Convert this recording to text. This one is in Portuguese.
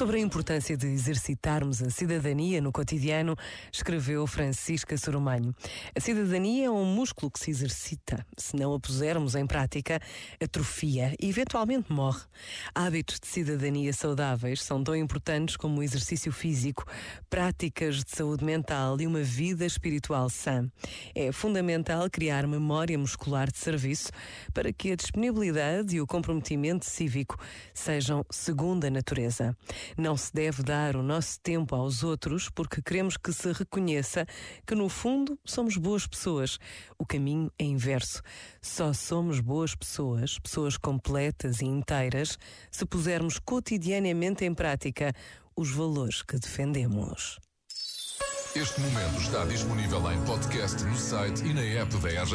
Sobre a importância de exercitarmos a cidadania no cotidiano, escreveu Francisca Soromanho. A cidadania é um músculo que se exercita. Se não a pusermos em prática, atrofia e eventualmente morre. Hábitos de cidadania saudáveis são tão importantes como o exercício físico, práticas de saúde mental e uma vida espiritual sã. É fundamental criar memória muscular de serviço para que a disponibilidade e o comprometimento cívico sejam segunda natureza. Não se deve dar o nosso tempo aos outros porque queremos que se reconheça que, no fundo, somos boas pessoas. O caminho é inverso. Só somos boas pessoas, pessoas completas e inteiras, se pusermos cotidianamente em prática os valores que defendemos. Este momento está disponível em podcast no site e na app da RGF.